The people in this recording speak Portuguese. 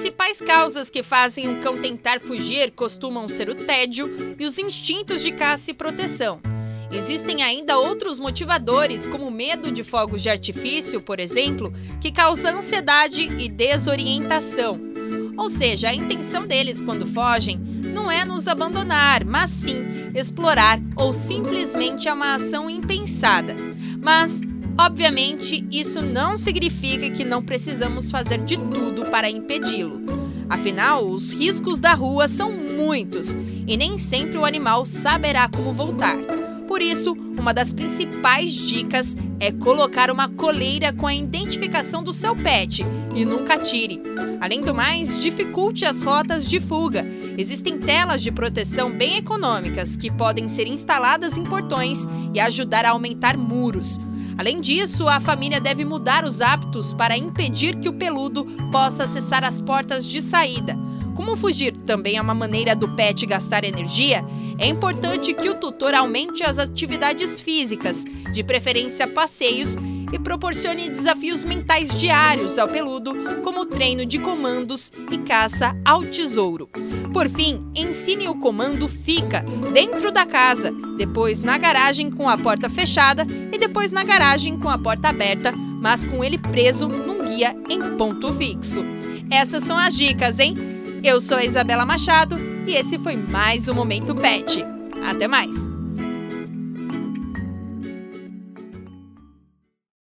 principais causas que fazem um cão tentar fugir costumam ser o tédio e os instintos de caça e proteção. Existem ainda outros motivadores, como o medo de fogos de artifício, por exemplo, que causa ansiedade e desorientação. Ou seja, a intenção deles quando fogem não é nos abandonar, mas sim explorar ou simplesmente é uma ação impensada. Mas, obviamente, isso não significa que não precisamos fazer de tudo para impedi-lo. Afinal, os riscos da rua são muitos e nem sempre o animal saberá como voltar. Por isso, uma das principais dicas é colocar uma coleira com a identificação do seu pet e nunca tire. Além do mais, dificulte as rotas de fuga. Existem telas de proteção bem econômicas que podem ser instaladas em portões e ajudar a aumentar muros. Além disso, a família deve mudar os hábitos para impedir que o peludo possa acessar as portas de saída. Como fugir também é uma maneira do pet gastar energia, é importante que o tutor aumente as atividades físicas, de preferência passeios, e proporcione desafios mentais diários ao peludo, como treino de comandos e caça ao tesouro. Por fim, ensine o comando fica dentro da casa, depois na garagem com a porta fechada e depois na garagem com a porta aberta, mas com ele preso num guia em ponto fixo. Essas são as dicas, hein? Eu sou a Isabela Machado e esse foi mais um Momento Pet. Até mais!